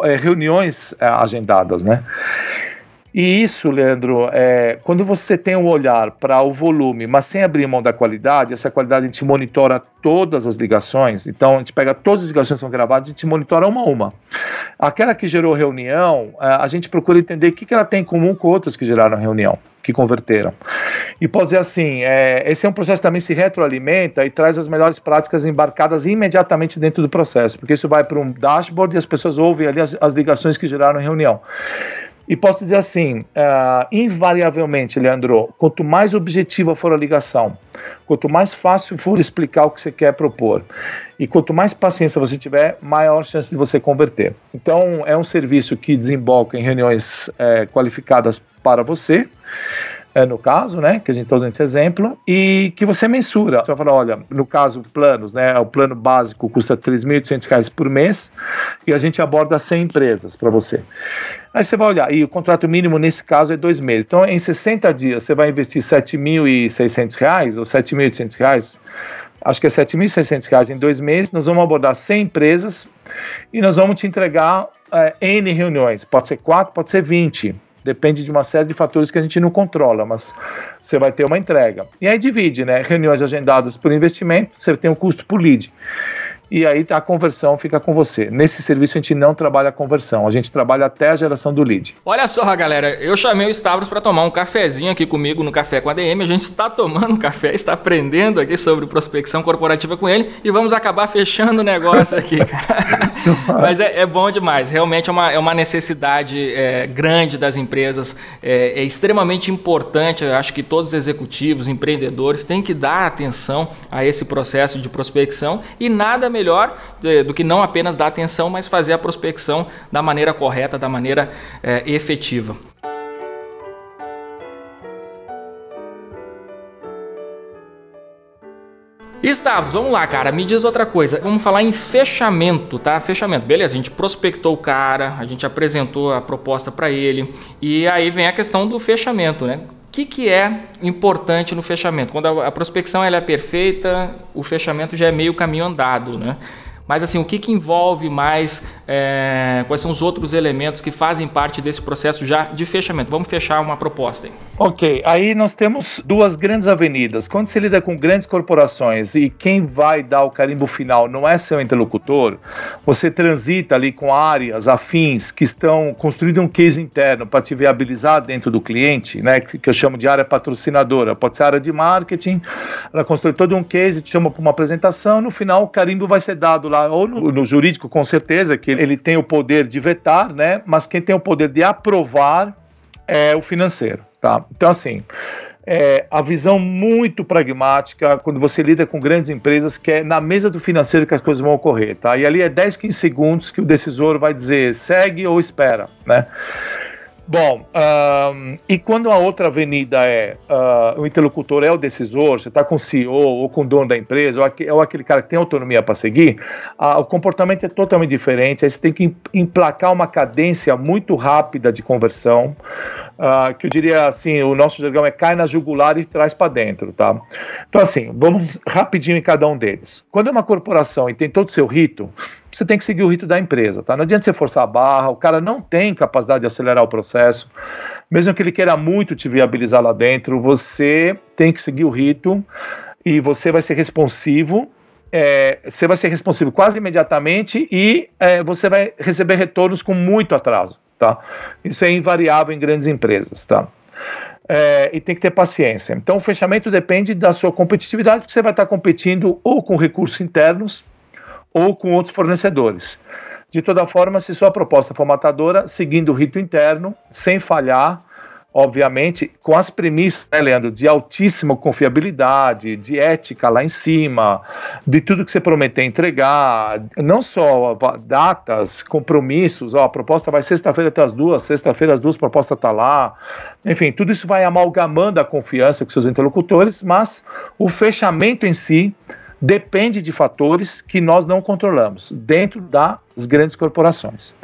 reuniões é, agendadas, né? E isso, Leandro, é, quando você tem um olhar para o volume, mas sem abrir mão da qualidade, essa qualidade a gente monitora todas as ligações, então a gente pega todas as ligações que são gravadas, a gente monitora uma a uma. Aquela que gerou reunião, é, a gente procura entender o que, que ela tem em comum com outras que geraram reunião, que converteram. E pode dizer assim, é, esse é um processo que também se retroalimenta e traz as melhores práticas embarcadas imediatamente dentro do processo, porque isso vai para um dashboard e as pessoas ouvem ali as, as ligações que geraram reunião. E posso dizer assim, uh, invariavelmente, Leandro, quanto mais objetiva for a ligação, quanto mais fácil for explicar o que você quer propor, e quanto mais paciência você tiver, maior chance de você converter. Então, é um serviço que desemboca em reuniões é, qualificadas para você, é, no caso, né, que a gente está usando esse exemplo, e que você mensura. Você vai falar, olha, no caso, planos, né, o plano básico custa R$ 3.800 por mês, e a gente aborda 100 empresas para você. Aí você vai olhar, e o contrato mínimo nesse caso é dois meses. Então, em 60 dias, você vai investir R$ 7.600 ou R$ 7.800, acho que é R$ 7.600 em dois meses. Nós vamos abordar 100 empresas e nós vamos te entregar é, N reuniões. Pode ser 4, pode ser 20. Depende de uma série de fatores que a gente não controla, mas você vai ter uma entrega. E aí divide, né? Reuniões agendadas por investimento, você tem o custo por lead e aí a conversão fica com você. Nesse serviço a gente não trabalha a conversão, a gente trabalha até a geração do lead. Olha só, galera, eu chamei o Stavros para tomar um cafezinho aqui comigo no Café com a DM. A gente está tomando café, está aprendendo aqui sobre prospecção corporativa com ele e vamos acabar fechando o negócio aqui, cara. Mas é, é, bom demais, realmente é uma, é uma necessidade é, grande das empresas, é, é extremamente importante. Eu acho que todos os executivos, empreendedores têm que dar atenção a esse processo de prospecção e nada melhor melhor do que não apenas dar atenção, mas fazer a prospecção da maneira correta, da maneira é, efetiva. Estavos, vamos lá, cara. Me diz outra coisa. Vamos falar em fechamento, tá? Fechamento. Beleza, a gente prospectou o cara, a gente apresentou a proposta para ele. E aí vem a questão do fechamento, né? que, que é importante no fechamento? Quando a, a prospecção ela é perfeita, o fechamento já é meio caminho andado, né? Mas assim, o que, que envolve mais? É, quais são os outros elementos que fazem parte desse processo já de fechamento? Vamos fechar uma proposta aí. Ok, aí nós temos duas grandes avenidas. Quando você lida com grandes corporações e quem vai dar o carimbo final não é seu interlocutor, você transita ali com áreas afins que estão construindo um case interno para te viabilizar dentro do cliente, né, que, que eu chamo de área patrocinadora. Pode ser área de marketing, ela constrói todo um case, te chama para uma apresentação, no final o carimbo vai ser dado lá ou no, no, jurídico, com certeza, que ele tem o poder de vetar, né? Mas quem tem o poder de aprovar é o financeiro, tá? Então, assim, é, a visão muito pragmática quando você lida com grandes empresas, que é na mesa do financeiro que as coisas vão ocorrer, tá? E ali é 10, 15 segundos que o decisor vai dizer segue ou espera, né? Bom, um, e quando a outra avenida é uh, o interlocutor é o decisor, você está com o CEO ou com o dono da empresa, ou, aquele, ou aquele cara que tem autonomia para seguir, uh, o comportamento é totalmente diferente. Aí você tem que emplacar uma cadência muito rápida de conversão, uh, que eu diria assim: o nosso jargão é cai na jugular e traz para dentro, tá? Então, assim, vamos rapidinho em cada um deles. Quando é uma corporação e tem todo o seu rito, você tem que seguir o rito da empresa, tá? Não adianta você forçar a barra, o cara não tem capacidade de acelerar o processo, mesmo que ele queira muito te viabilizar lá dentro, você tem que seguir o rito e você vai ser responsivo. É, você vai ser responsivo quase imediatamente e é, você vai receber retornos com muito atraso, tá? Isso é invariável em grandes empresas, tá? É, e tem que ter paciência. Então, o fechamento depende da sua competitividade, porque você vai estar competindo ou com recursos internos, ou com outros fornecedores. De toda forma, se sua proposta for matadora, seguindo o rito interno, sem falhar, obviamente, com as premissas, né, Leandro, de altíssima confiabilidade, de ética lá em cima, de tudo que você prometer entregar, não só datas, compromissos, ó, a proposta vai sexta-feira até as duas, sexta-feira as duas propostas estão tá lá, enfim, tudo isso vai amalgamando a confiança com seus interlocutores, mas o fechamento em si depende de fatores que nós não controlamos dentro das grandes corporações.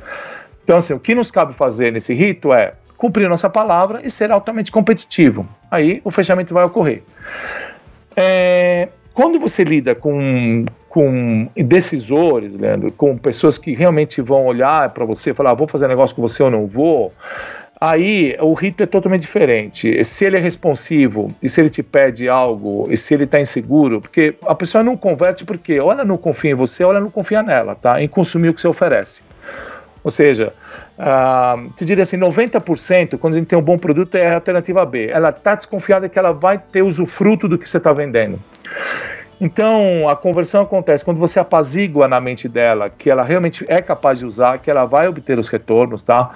Então, assim, o que nos cabe fazer nesse rito é cumprir nossa palavra e ser altamente competitivo. Aí o fechamento vai ocorrer. É, quando você lida com, com decisores, Leandro, com pessoas que realmente vão olhar para você e falar, ah, vou fazer negócio com você ou não vou, Aí o rito é totalmente diferente. Se ele é responsivo e se ele te pede algo e se ele está inseguro, porque a pessoa não converte porque ou ela não confia em você ou ela não confia nela, tá? Em consumir o que você oferece. Ou seja, uh, te diria assim, 90% quando a gente tem um bom produto é a alternativa B. Ela está desconfiada que ela vai ter usufruto do que você está vendendo. Então, a conversão acontece quando você apazigua na mente dela que ela realmente é capaz de usar, que ela vai obter os retornos, tá?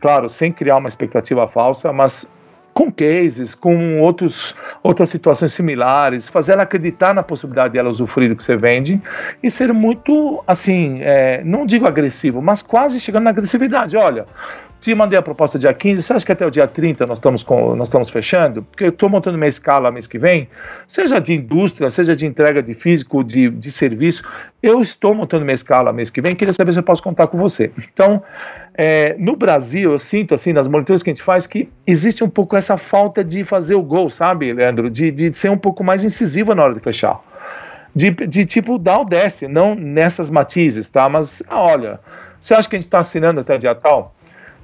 Claro, sem criar uma expectativa falsa, mas com cases, com outros, outras situações similares, fazer ela acreditar na possibilidade de ela usufruir do que você vende e ser muito, assim, é, não digo agressivo, mas quase chegando na agressividade. Olha, te mandei a proposta dia 15, você acha que até o dia 30 nós estamos, com, nós estamos fechando? Porque eu estou montando minha escala mês que vem, seja de indústria, seja de entrega de físico, de, de serviço, eu estou montando minha escala mês que vem, queria saber se eu posso contar com você. Então, é, no Brasil, eu sinto, assim, nas monitoras que a gente faz, que existe um pouco essa falta de fazer o gol, sabe, Leandro? De, de ser um pouco mais incisiva na hora de fechar. De, de tipo, dar o desce, não nessas matizes, tá? Mas, ah, olha, você acha que a gente está assinando até dia tal?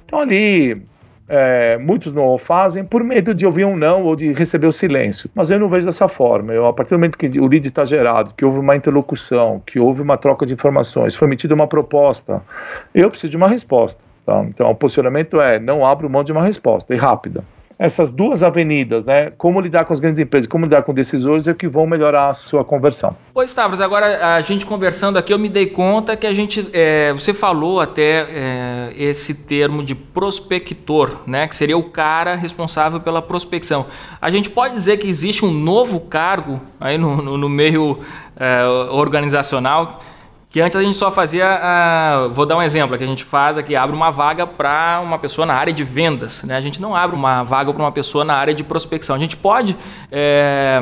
Então ali é, muitos não o fazem por medo de ouvir um não ou de receber o silêncio. Mas eu não vejo dessa forma. Eu, a partir do momento que o lead está gerado, que houve uma interlocução, que houve uma troca de informações, foi emitida uma proposta, eu preciso de uma resposta. Tá? Então o posicionamento é não abro mão de uma resposta e rápida essas duas avenidas, né? Como lidar com as grandes empresas, como lidar com decisores, é que vão melhorar a sua conversão. Oi, Stavros, agora a gente conversando aqui, eu me dei conta que a gente, é, você falou até é, esse termo de prospector, né? Que seria o cara responsável pela prospecção. A gente pode dizer que existe um novo cargo aí no, no, no meio é, organizacional que antes a gente só fazia, a, vou dar um exemplo, que a gente faz aqui, abre uma vaga para uma pessoa na área de vendas, né? A gente não abre uma vaga para uma pessoa na área de prospecção. A gente pode é,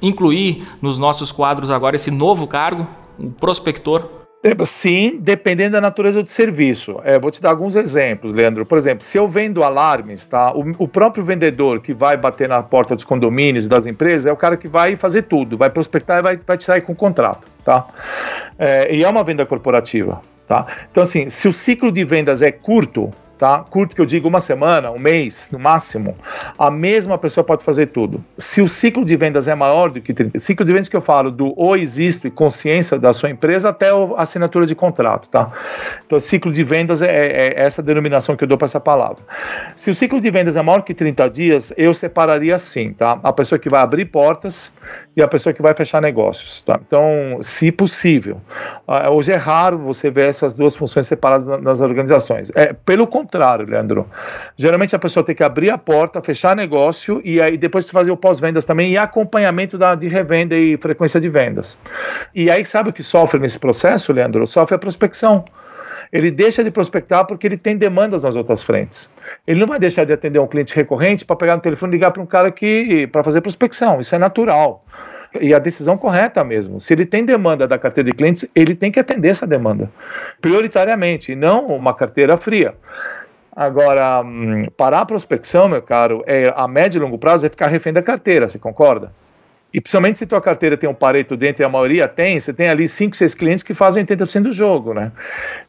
incluir nos nossos quadros agora esse novo cargo, o prospector. Sim, dependendo da natureza do serviço. É, vou te dar alguns exemplos, Leandro. Por exemplo, se eu vendo alarmes, tá? O, o, próprio vendedor que vai bater na porta dos condomínios das empresas é o cara que vai fazer tudo, vai prospectar e vai, vai sair com o contrato, tá? É, e é uma venda corporativa, tá? Então, assim, se o ciclo de vendas é curto, tá? Curto que eu digo uma semana, um mês, no máximo, a mesma pessoa pode fazer tudo. Se o ciclo de vendas é maior do que 30, ciclo de vendas que eu falo do ou existo e consciência da sua empresa até a assinatura de contrato, tá? Então, ciclo de vendas é, é, é essa denominação que eu dou para essa palavra. Se o ciclo de vendas é maior que 30 dias, eu separaria assim, tá? A pessoa que vai abrir portas e a pessoa que vai fechar negócios, tá? Então, se possível. Uh, hoje é raro você ver essas duas funções separadas nas organizações. É, pelo contrário, Leandro. Geralmente a pessoa tem que abrir a porta, fechar negócio e aí depois fazer o pós-vendas também e acompanhamento da, de revenda e frequência de vendas. E aí sabe o que sofre nesse processo, Leandro? Sofre a prospecção ele deixa de prospectar porque ele tem demandas nas outras frentes. Ele não vai deixar de atender um cliente recorrente para pegar no telefone e ligar para um cara que para fazer prospecção. Isso é natural. E a decisão correta mesmo. Se ele tem demanda da carteira de clientes, ele tem que atender essa demanda, prioritariamente, e não uma carteira fria. Agora, hum, parar a prospecção, meu caro, é, a médio e longo prazo é ficar refém da carteira, você concorda? E principalmente se tua carteira tem um pareto dentro e a maioria tem, você tem ali 5, 6 clientes que fazem 80% do jogo, né?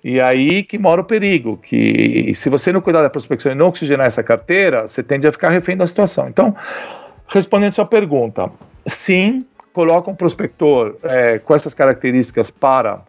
E aí que mora o perigo, que se você não cuidar da prospecção e não oxigenar essa carteira, você tende a ficar refém da situação. Então, respondendo sua pergunta, sim, coloca um prospector é, com essas características para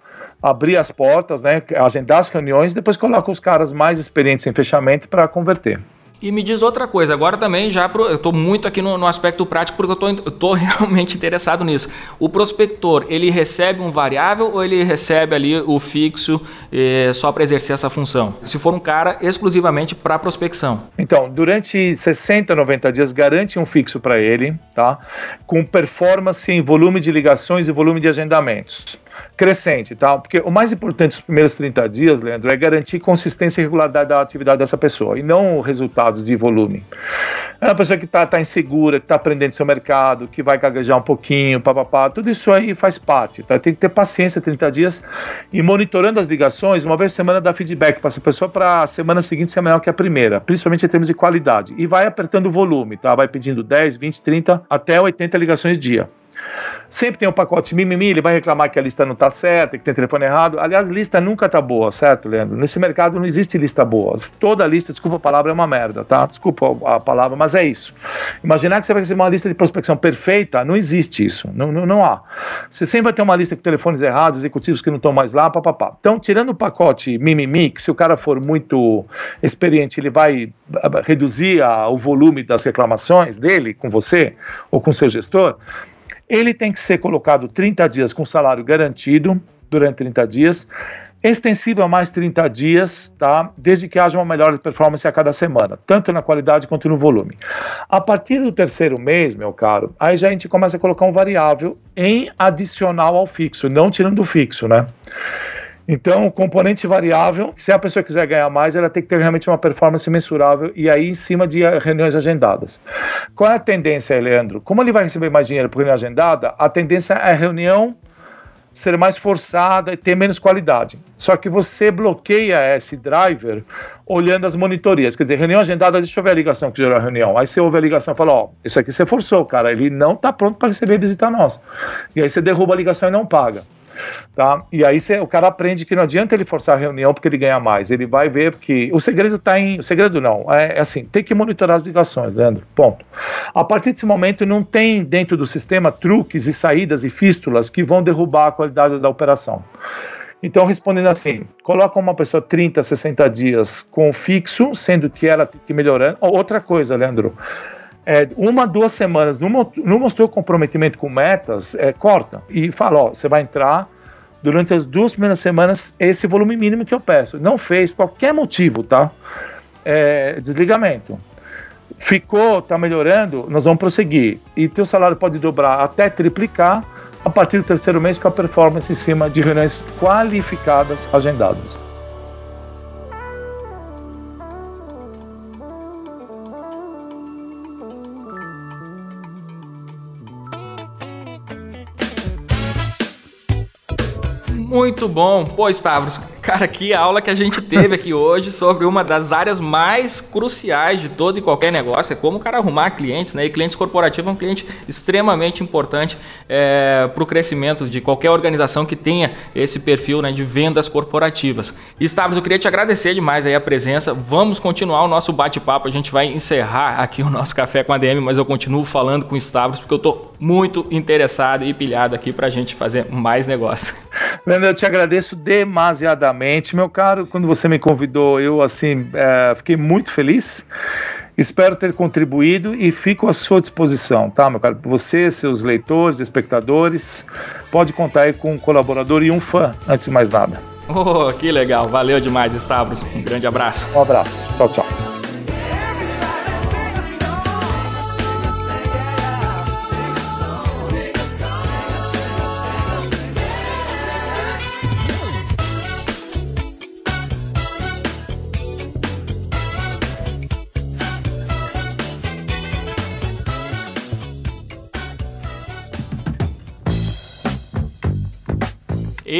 abrir as portas, né, agendar as reuniões, depois coloca os caras mais experientes em fechamento para converter. E me diz outra coisa, agora também já pro, eu estou muito aqui no, no, aspecto prático porque eu estou realmente interessado nisso. O prospector, ele recebe um variável ou ele recebe ali o fixo eh, só para exercer essa função? Se for um cara exclusivamente para prospecção. Então, durante 60, 90 dias, garante um fixo para ele, tá? Com performance em volume de ligações e volume de agendamentos crescente, tá? Porque o mais importante dos primeiros 30 dias, Leandro, é garantir consistência e regularidade da atividade dessa pessoa e não resultados de volume. É uma pessoa que está tá insegura, que está aprendendo seu mercado, que vai gaguejar um pouquinho, papapá, tudo isso aí faz parte, tá? Tem que ter paciência 30 dias e monitorando as ligações, uma vez por semana dá feedback para essa pessoa para a semana seguinte ser melhor que a primeira, principalmente em termos de qualidade. E vai apertando o volume, tá? Vai pedindo 10, 20, 30 até 80 ligações dia. Sempre tem um pacote mimimi, ele vai reclamar que a lista não está certa, que tem telefone errado. Aliás, lista nunca está boa, certo, Leandro? Nesse mercado não existe lista boa. Toda lista, desculpa a palavra, é uma merda, tá? Desculpa a palavra, mas é isso. Imaginar que você vai receber uma lista de prospecção perfeita, não existe isso. Não, não, não há. Você sempre vai ter uma lista com telefones errados, executivos que não estão mais lá, papapá. Então, tirando o pacote mimimi, que se o cara for muito experiente, ele vai reduzir a, o volume das reclamações dele com você ou com seu gestor ele tem que ser colocado 30 dias com salário garantido durante 30 dias, extensível a mais 30 dias, tá? Desde que haja uma melhor performance a cada semana, tanto na qualidade quanto no volume. A partir do terceiro mês, meu caro, aí já a gente começa a colocar um variável em adicional ao fixo, não tirando o fixo, né? Então, componente variável, se a pessoa quiser ganhar mais, ela tem que ter realmente uma performance mensurável e aí em cima de reuniões agendadas. Qual é a tendência Leandro? Como ele vai receber mais dinheiro por reunião agendada, a tendência é a reunião ser mais forçada e ter menos qualidade. Só que você bloqueia esse driver olhando as monitorias. Quer dizer, reunião agendada, deixa eu ver a ligação que gerou a reunião. Aí você ouve a ligação e fala: Ó, isso aqui você forçou, cara, ele não está pronto para receber visita nossa. E aí você derruba a ligação e não paga. Tá? E aí cê, o cara aprende que não adianta ele forçar a reunião porque ele ganha mais. Ele vai ver que o segredo está em. O segredo não, é, é, assim, tem que monitorar as ligações, Leandro. Ponto. A partir desse momento, não tem dentro do sistema truques e saídas e fístulas que vão derrubar a qualidade da operação. Então, respondendo assim, coloca uma pessoa 30, 60 dias com fixo, sendo que ela tem que melhorar. Outra coisa, Leandro, é, uma, duas semanas, não, mostrou comprometimento com metas, é, corta e fala: ó, você vai entrar durante as duas primeiras semanas esse volume mínimo que eu peço. Não fez, qualquer motivo, tá? É, desligamento. Ficou, tá melhorando, nós vamos prosseguir. E teu salário pode dobrar até triplicar a partir do terceiro mês com a performance em cima de reuniões qualificadas agendadas. Muito bom. Pô, Stavros, cara, que aula que a gente teve aqui hoje sobre uma das áreas mais cruciais de todo e qualquer negócio, é como o cara arrumar clientes, né? E clientes corporativos é um cliente extremamente importante é, para o crescimento de qualquer organização que tenha esse perfil né, de vendas corporativas. Stavros, eu queria te agradecer demais aí a presença. Vamos continuar o nosso bate-papo. A gente vai encerrar aqui o nosso café com a DM, mas eu continuo falando com o Stavros porque eu estou muito interessado e pilhado aqui para a gente fazer mais negócio. Leandro, eu te agradeço demasiadamente, meu caro. Quando você me convidou, eu assim é, fiquei muito feliz. Espero ter contribuído e fico à sua disposição, tá, meu caro? Você, seus leitores, espectadores, pode contar aí com um colaborador e um fã, antes de mais nada. Oh, que legal. Valeu demais, Stavros. Um grande abraço. Um abraço. Tchau, tchau.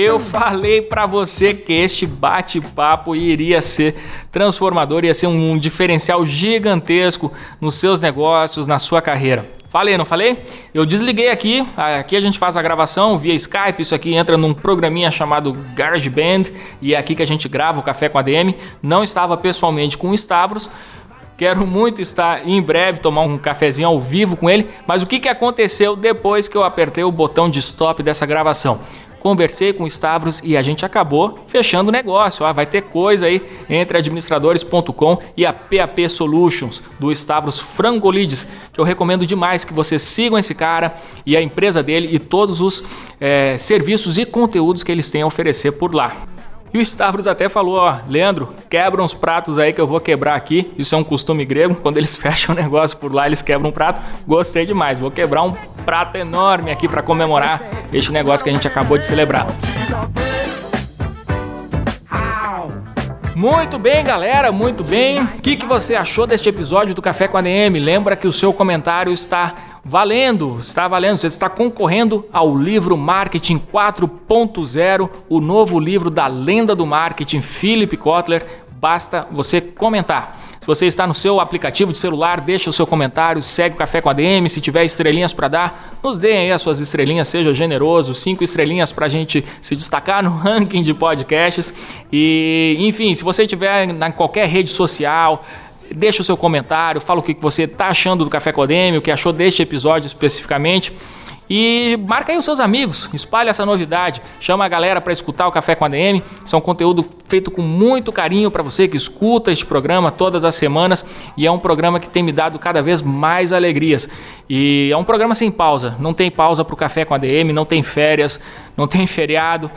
Eu falei para você que este bate-papo iria ser transformador, ia ser um diferencial gigantesco nos seus negócios, na sua carreira. Falei, não falei? Eu desliguei aqui, aqui a gente faz a gravação via Skype, isso aqui entra num programinha chamado GarageBand e é aqui que a gente grava o Café com a DM. Não estava pessoalmente com o Stavros, Quero muito estar em breve tomar um cafezinho ao vivo com ele, mas o que, aconteceu depois que eu apertei o botão de stop dessa gravação? Conversei com o Stavros e a gente acabou fechando o negócio. Ah, vai ter coisa aí entre administradores.com e a PAP Solutions do Stavros Frangolides, que eu recomendo demais que vocês sigam esse cara e a empresa dele e todos os é, serviços e conteúdos que eles têm a oferecer por lá. E o Stavros até falou, ó, Leandro, quebra uns pratos aí que eu vou quebrar aqui. Isso é um costume grego, quando eles fecham o negócio por lá, eles quebram um prato. Gostei demais, vou quebrar um prato enorme aqui para comemorar este negócio que a gente acabou de celebrar. Muito bem, galera, muito bem. O que, que você achou deste episódio do Café com a DM? Lembra que o seu comentário está valendo, está valendo. Você está concorrendo ao livro Marketing 4.0, o novo livro da lenda do marketing, Philip Kotler. Basta você comentar. Se você está no seu aplicativo de celular, deixa o seu comentário, segue o Café com a DM. Se tiver estrelinhas para dar, nos deem aí as suas estrelinhas, seja generoso. Cinco estrelinhas para a gente se destacar no ranking de podcasts. E, enfim, se você tiver na qualquer rede social, deixa o seu comentário, fala o que você está achando do Café Codeme, o que achou deste episódio especificamente. E marca aí os seus amigos, espalha essa novidade, chama a galera para escutar o Café com a DM. Isso é um conteúdo feito com muito carinho para você que escuta este programa todas as semanas e é um programa que tem me dado cada vez mais alegrias. E é um programa sem pausa, não tem pausa para o Café com a DM, não tem férias, não tem feriado.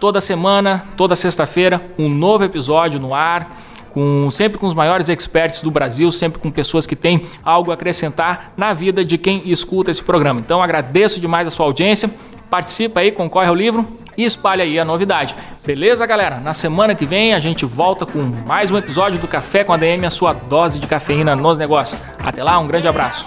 Toda semana, toda sexta-feira, um novo episódio no ar com sempre com os maiores experts do Brasil, sempre com pessoas que têm algo a acrescentar na vida de quem escuta esse programa. Então agradeço demais a sua audiência. Participa aí, concorre ao livro e espalha aí a novidade. Beleza, galera? Na semana que vem a gente volta com mais um episódio do Café com a DM, a sua dose de cafeína nos negócios. Até lá, um grande abraço.